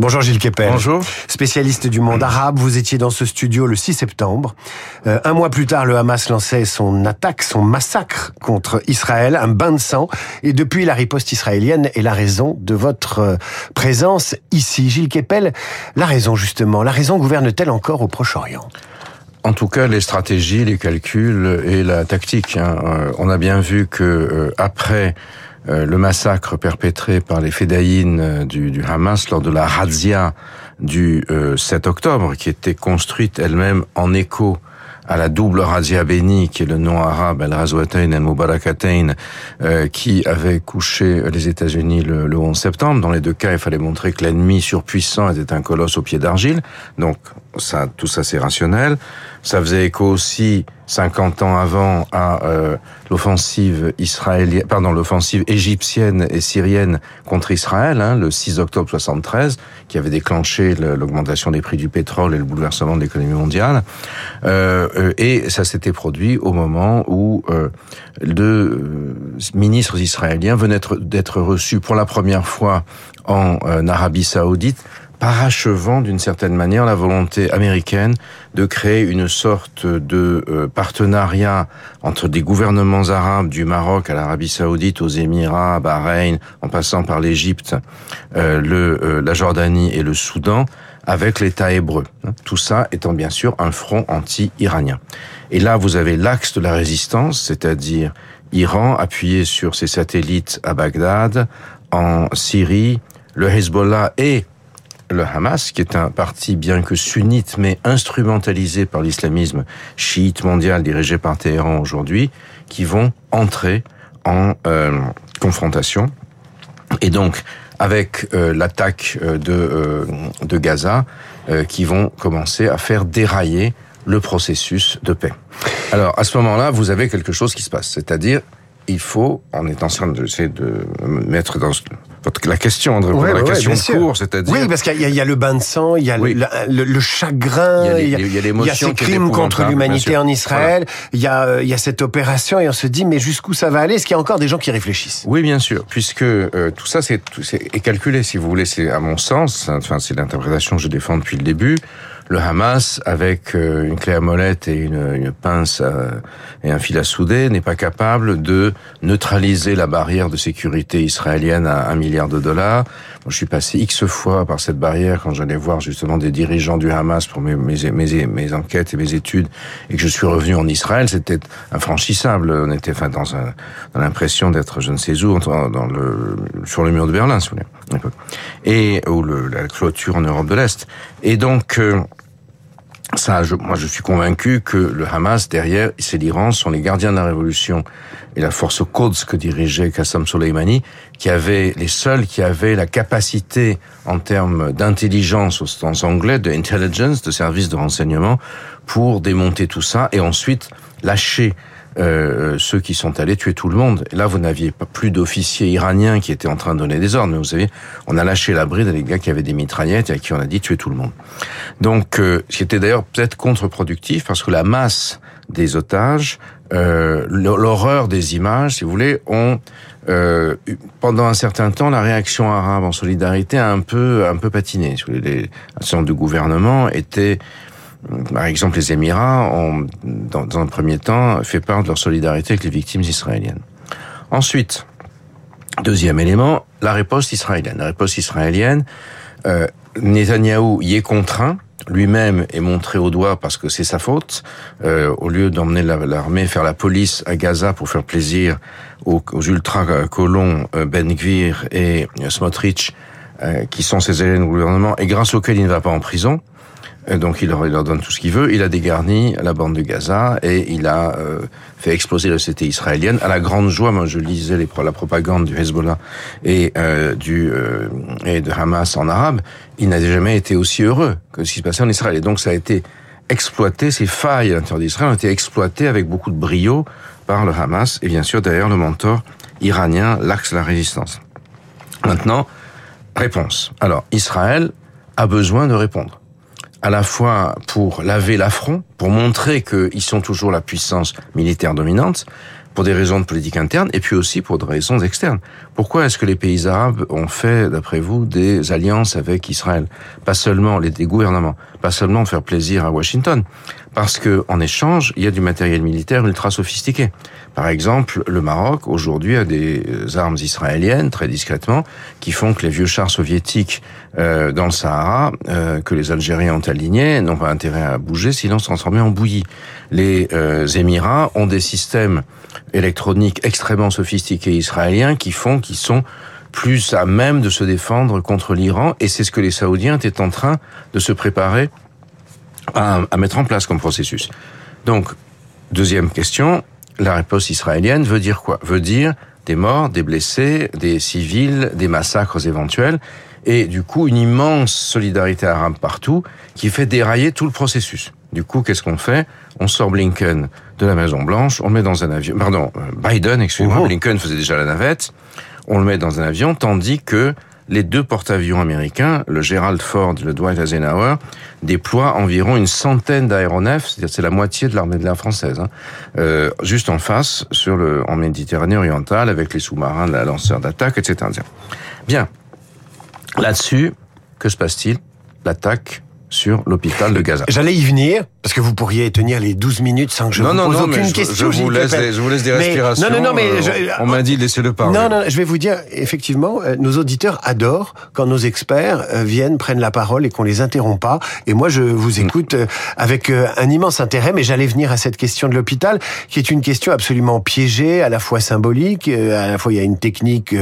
Bonjour Gilles Kepel. Bonjour. Spécialiste du monde arabe, vous étiez dans ce studio le 6 septembre. Euh, un mois plus tard, le Hamas lançait son attaque, son massacre contre Israël, un bain de sang. Et depuis, la riposte israélienne est la raison de votre euh, présence ici. Gilles Kepel, la raison justement, la raison gouverne-t-elle encore au Proche-Orient? En tout cas, les stratégies, les calculs et la tactique. Hein. Euh, on a bien vu que après euh, le massacre perpétré par les fédayines euh, du, Hamas lors de la razzia du 7 euh, octobre, qui était construite elle-même en écho à la double razzia bénie, qui est le nom arabe al-Razwatain al-Mubarakatain, qui avait couché les États-Unis le, le, 11 septembre. Dans les deux cas, il fallait montrer que l'ennemi surpuissant était un colosse au pied d'argile. Donc, ça, tout ça, c'est rationnel. Ça faisait écho aussi 50 ans avant à euh, l'offensive israélienne, pardon, l'offensive égyptienne et syrienne contre Israël, hein, le 6 octobre 73, qui avait déclenché l'augmentation des prix du pétrole et le bouleversement de l'économie mondiale. Euh, euh et ça s'était produit au moment où euh, deux euh, ministres israéliens venaient d'être reçus pour la première fois en Arabie Saoudite parachevant d'une certaine manière la volonté américaine de créer une sorte de euh, partenariat entre des gouvernements arabes du Maroc à l'Arabie saoudite, aux Émirats, Bahreïn, en passant par l'Égypte, euh, euh, la Jordanie et le Soudan, avec l'État hébreu. Tout ça étant bien sûr un front anti-iranien. Et là, vous avez l'axe de la résistance, c'est-à-dire Iran appuyé sur ses satellites à Bagdad, en Syrie, le Hezbollah et le Hamas, qui est un parti bien que sunnite, mais instrumentalisé par l'islamisme chiite mondial dirigé par Téhéran aujourd'hui, qui vont entrer en euh, confrontation. Et donc, avec euh, l'attaque euh, de, de Gaza, qui vont commencer à faire dérailler le processus de paix. Alors, à ce moment-là, vous avez quelque chose qui se passe, c'est-à-dire il faut, en étant en train de, de mettre dans la question, André, la question de cours, c'est-à-dire... Oui, parce qu'il y, a le bain de sang, il y a le, chagrin, il y a, il y a, ces crimes contre l'humanité en Israël, il, y a, il y a cette opération, et on se dit, mais jusqu'où ça va aller? Est-ce qu'il y a encore des gens qui réfléchissent? Oui, bien sûr, puisque euh, tout ça c'est calculé, si vous voulez, c'est à mon sens, enfin c'est l'interprétation que je défends depuis le début, le Hamas, avec euh, une clé à molette et une, une pince euh, et un fil à souder, n'est pas capable de neutraliser la barrière de sécurité israélienne à un milliard de dollars. Moi, je suis passé X fois par cette barrière quand j'allais voir justement des dirigeants du Hamas pour mes, mes, mes, mes enquêtes et mes études, et que je suis revenu en Israël, c'était infranchissable. On était enfin, dans, dans l'impression d'être je ne sais où, dans le, sur le mur de Berlin, si vous voulez. Et, ou le, la clôture en Europe de l'Est. Et donc... Euh, ça, je, moi, je suis convaincu que le Hamas derrière, c'est l'Iran, sont les gardiens de la révolution et la force Quds que dirigeait Qassam Soleimani, qui avaient les seuls qui avaient la capacité en termes d'intelligence au sens anglais, de intelligence, de service de renseignement, pour démonter tout ça et ensuite lâcher euh, ceux qui sont allés tuer tout le monde. Et là, vous n'aviez plus d'officiers iraniens qui étaient en train de donner des ordres, mais vous savez, on a lâché la bride à des gars qui avaient des mitraillettes et à qui on a dit tuer tout le monde. Donc, euh, ce qui était d'ailleurs peut-être contre-productif, parce que la masse des otages, euh, l'horreur des images, si vous voulez, ont euh, pendant un certain temps, la réaction arabe en solidarité a un peu, un peu patiné. Les, un de gouvernement était par exemple, les Émirats ont, dans, dans un premier temps, fait part de leur solidarité avec les victimes israéliennes. Ensuite, deuxième élément, la réponse israélienne. La réponse israélienne, euh, Netanyahou y est contraint, lui-même est montré au doigt parce que c'est sa faute. Euh, au lieu d'emmener l'armée faire la police à Gaza pour faire plaisir aux, ultra-colons euh, Ben Gvir et Smotrich, euh, qui sont ses élèves du gouvernement, et grâce auxquels il ne va pas en prison, donc il leur, donne tout ce qu'il veut. Il a dégarni la bande de Gaza et il a euh, fait exploser la société israélienne à la grande joie. Moi, je lisais la propagande du Hezbollah et euh, du euh, et de Hamas en arabe. Il n'a jamais été aussi heureux que ce qui se passait en Israël. Et donc ça a été exploité. Ces failles à l'intérieur d'Israël ont été exploitées avec beaucoup de brio par le Hamas et bien sûr derrière le mentor iranien, l'axe de la résistance. Maintenant, réponse. Alors Israël a besoin de répondre à la fois pour laver l'affront, pour montrer qu'ils sont toujours la puissance militaire dominante, pour des raisons de politique interne et puis aussi pour des raisons externes. Pourquoi est-ce que les pays arabes ont fait, d'après vous, des alliances avec Israël? Pas seulement les gouvernements, pas seulement faire plaisir à Washington, parce que en échange, il y a du matériel militaire ultra sophistiqué. Par exemple, le Maroc aujourd'hui a des armes israéliennes très discrètement qui font que les vieux chars soviétiques euh, dans le Sahara euh, que les Algériens ont alignés n'ont pas intérêt à bouger sinon se transformer en bouillie. Les euh, Émirats ont des systèmes électroniques extrêmement sophistiqués israéliens qui font qu'ils sont plus à même de se défendre contre l'Iran et c'est ce que les Saoudiens étaient en train de se préparer à, à mettre en place comme processus. Donc, deuxième question, la réponse israélienne veut dire quoi? Veut dire des morts, des blessés, des civils, des massacres éventuels, et du coup une immense solidarité arabe partout qui fait dérailler tout le processus. Du coup, qu'est-ce qu'on fait? On sort Blinken de la Maison Blanche, on le met dans un avion. Pardon, euh, Biden, excusez-moi, Blinken faisait déjà la navette. On le met dans un avion, tandis que les deux porte-avions américains, le Gerald Ford et le Dwight Eisenhower, déploient environ une centaine d'aéronefs, c'est-à-dire c'est la moitié de l'armée de l'air française, hein, euh, juste en face, sur le, en Méditerranée orientale, avec les sous-marins, la lanceur d'attaque, etc. Bien. Là-dessus, que se passe-t-il? L'attaque sur l'hôpital de Gaza. J'allais y venir, parce que vous pourriez tenir les 12 minutes sans que je non, vous non, pose non, aucune mais question. Je, je, vous laisse des, je vous laisse des mais, respirations. Non, non, non, mais euh, je, on, m'a dit laissez-le parler. Non, non, je vais vous dire, effectivement, euh, nos auditeurs adorent quand nos experts euh, viennent, prennent la parole et qu'on les interrompt pas. Et moi, je vous Mm. écoute avec un immense intérêt, mais j'allais venir à cette question de l'hôpital, qui est une question absolument piégée, à la fois symbolique, à la fois il y a une technique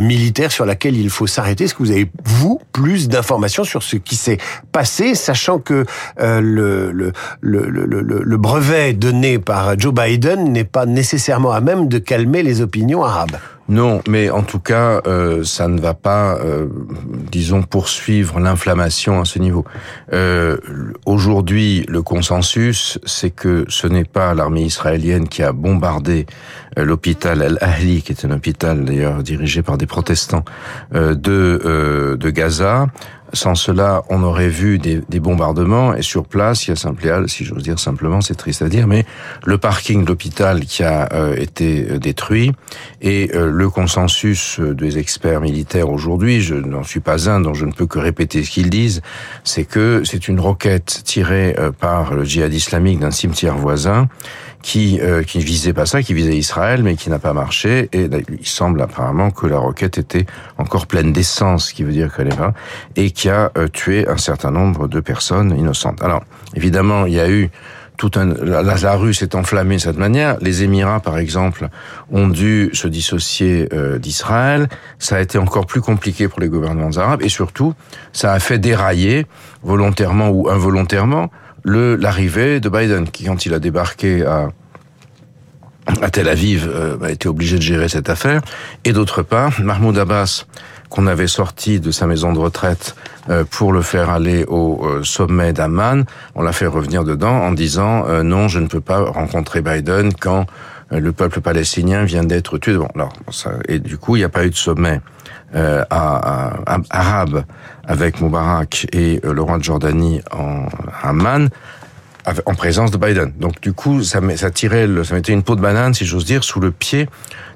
militaire sur laquelle il faut s'arrêter. Est-ce que vous avez, vous, plus d'informations sur ce qui s'est passé, sachant que euh, le, le, le, le, le brevet donné par Joe Biden n'est pas nécessairement à même de calmer les opinions arabes. Non, mais en tout cas, euh, ça ne va pas, euh, disons, poursuivre l'inflammation à ce niveau. Euh, Aujourd'hui, le consensus, c'est que ce n'est pas l'armée israélienne qui a bombardé euh, l'hôpital Al-Ahli, qui est un hôpital d'ailleurs dirigé par des protestants euh, de, de Gaza. Sans cela, on aurait vu des, des, bombardements et sur place, il y a simplement, si j'ose dire simplement, c'est triste à dire, mais le parking de l'hôpital qui a euh, été détruit et euh, le consensus des experts militaires aujourd'hui, je n'en suis pas un, donc je ne peux que répéter ce qu'ils disent, c'est que c'est une roquette tirée euh, par le djihad islamique d'un cimetière voisin qui euh, qui visait pas ça, qui visait Israël, mais qui n'a pas marché. Et il semble apparemment que la roquette était encore pleine d'essence, ce qui veut dire qu'elle est pas, et qui a euh, tué un certain nombre de personnes innocentes. Alors, évidemment, il y a eu tout un, la, rue s'est enflammée de cette manière. Les Émirats, par exemple, ont dû se dissocier euh, d'Israël. Ça a été encore plus compliqué pour les gouvernements arabes, et surtout, ça a fait dérailler, volontairement ou involontairement, l'arrivée de Biden, qui quand il a débarqué à à Tel Aviv, euh, a été obligé de gérer cette affaire. Et d'autre part, Mahmoud Abbas, qu'on avait sorti de sa maison de retraite euh, pour le faire aller au euh, sommet d'Amman, on l'a fait revenir dedans en disant non, je ne peux pas rencontrer Biden quand le peuple palestinien vient d'être tué. Bon, alors, ça, et du coup, il n'y a pas eu de sommet euh, à, à, à, arabe avec Moubarak et le roi de Jordanie en Amman en présence de Biden. Donc du coup, ça, ça tirait, le, ça mettait une peau de banane, si j'ose dire, sous le pied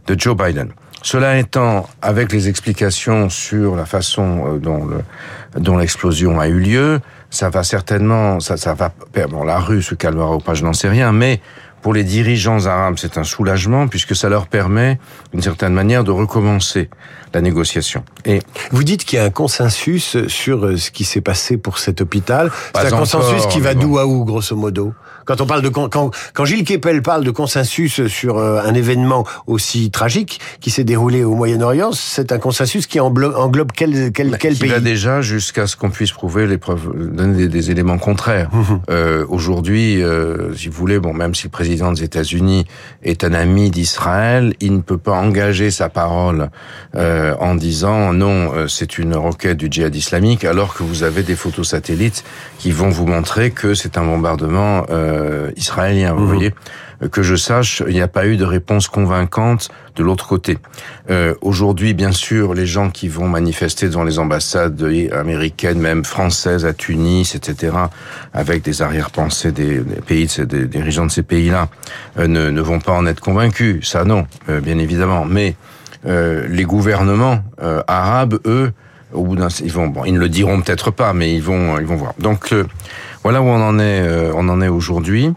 de Joe Biden. Cela étant, avec les explications sur la façon dont le, dont l'explosion a eu lieu, ça va certainement, ça, ça va, bon, la rue se calmera ou pas, je n'en sais rien, mais pour les dirigeants arabes, c'est un soulagement puisque ça leur permet, d'une certaine manière, de recommencer la négociation. Et vous dites qu'il y a un consensus sur ce qui s'est passé pour cet hôpital. C'est un consensus qui va d'où à où, grosso modo? Quand on parle de quand, quand Gilles Kepel parle de consensus sur un événement aussi tragique qui s'est déroulé au Moyen-Orient, c'est un consensus qui englobe, englobe quel, quel, quel qui pays va déjà jusqu'à ce qu'on puisse prouver les preuves, donner des, des éléments contraires. Mmh. Euh, Aujourd'hui, euh, si vous voulez, bon, même si le président des États-Unis est un ami d'Israël, il ne peut pas engager sa parole euh, en disant non, c'est une roquette du djihad islamique, alors que vous avez des photos satellites qui vont vous montrer que c'est un bombardement euh, israélien. Vous mmh. voyez, que je sache, il n'y a pas eu de réponse convaincante de l'autre côté. Euh, Aujourd'hui, bien sûr, les gens qui vont manifester devant les ambassades américaines, même françaises, à Tunis, etc., avec des arrière-pensées des, des, pays, des dirigeants de ces pays-là, euh, ne, ne, vont pas en être convaincus. Ça, non, euh, bien évidemment. Mais euh, les gouvernements euh, arabes, eux, au bout d'un, ils vont, bon, ils ne le diront peut-être pas, mais ils vont, ils vont voir. Donc euh, voilà où on en est, on en est aujourd'hui.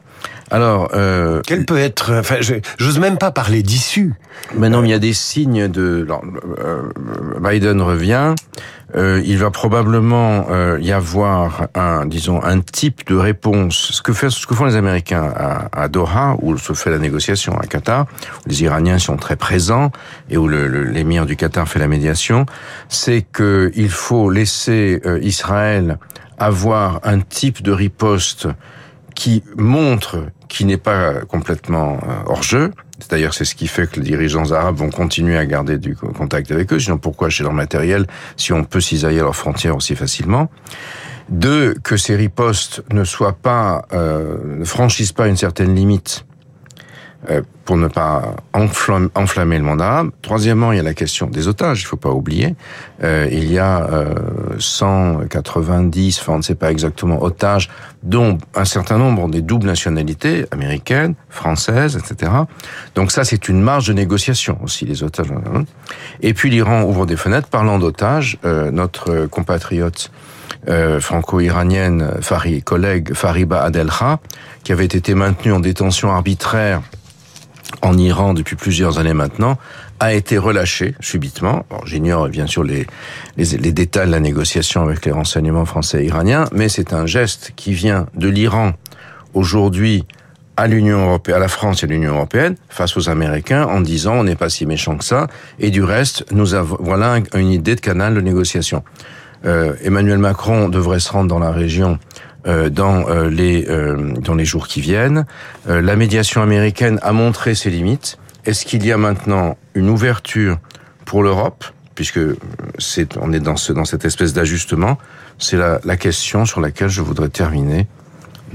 Alors, euh, quel peut être Enfin, j'ose même pas parler d'issue. Mais non, il y a des signes de. Alors, Biden revient. Euh, il va probablement euh, y avoir un, disons, un type de réponse. Ce que, fait, ce que font les Américains à, à, Doha, où se fait la négociation à Qatar, où les Iraniens sont très présents et où l'émir le, du Qatar fait la médiation, c'est qu'il faut laisser euh, Israël avoir un type de riposte qui montre qu'il n'est pas complètement euh, hors jeu. D'ailleurs, c'est ce qui fait que les dirigeants arabes vont continuer à garder du contact avec eux. Sinon, pourquoi acheter leur matériel si on peut cisailler leurs frontières aussi facilement? Deux, que ces ripostes ne soient pas, euh, ne franchissent pas une certaine limite pour ne pas enflammer le arabe. Troisièmement, il y a la question des otages, il faut pas oublier. Euh, il y a euh, 190, enfin on ne sait pas exactement, otages, dont un certain nombre des doubles nationalités, américaines, françaises, etc. Donc ça, c'est une marge de négociation aussi, les otages. Et puis l'Iran ouvre des fenêtres. Parlant d'otages, euh, notre compatriote euh, franco-iranienne, collègue Fariba Adelha, qui avait été maintenue en détention arbitraire en Iran depuis plusieurs années maintenant, a été relâché subitement. J'ignore bien sûr les, les, détails de la négociation avec les renseignements français et iraniens, mais c'est un geste qui vient de l'Iran aujourd'hui à l'Union européenne, à la France et l'Union européenne, face aux Américains, en disant on n'est pas si méchant que ça, et du reste, nous avons voilà une idée de canal de négociation. Euh, Emmanuel Macron devrait se rendre dans la région dans euh, les euh, dans les jours qui viennent. la médiation américaine a montré ses limites. Est-ce qu'il y a maintenant une ouverture pour l'Europe, puisque c'est on est dans ce dans cette espèce d'ajustement C'est la, la question sur laquelle je voudrais terminer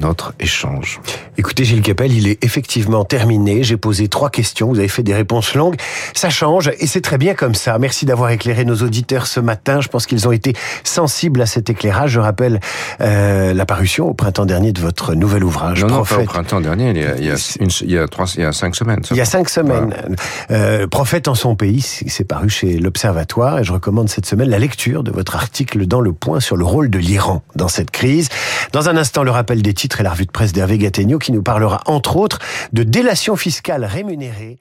notre échange. Écoutez Gilles Capel, il est effectivement terminé. J'ai posé trois questions, vous avez fait des réponses longues. Ça change et c'est très bien comme ça. Merci d'avoir éclairé nos auditeurs ce matin. Je pense qu'ils ont été sensibles à cet éclairage. Je rappelle euh, la parution au printemps dernier de votre nouvel ouvrage. Non, non pas au printemps dernier, il y a, il y a, une, il y a, trois, il y a cinq semaines. Il y a cinq semaines. Voilà. Euh, Prophète en son pays, c'est paru chez l'Observatoire et je recommande cette semaine la lecture de votre article dans Le Point sur le rôle de l'Iran dans cette crise. Dans un instant, le rappel des titres et la revue de presse d'Hervé Gattegno qui nous parlera entre autres de délation fiscale rémunérée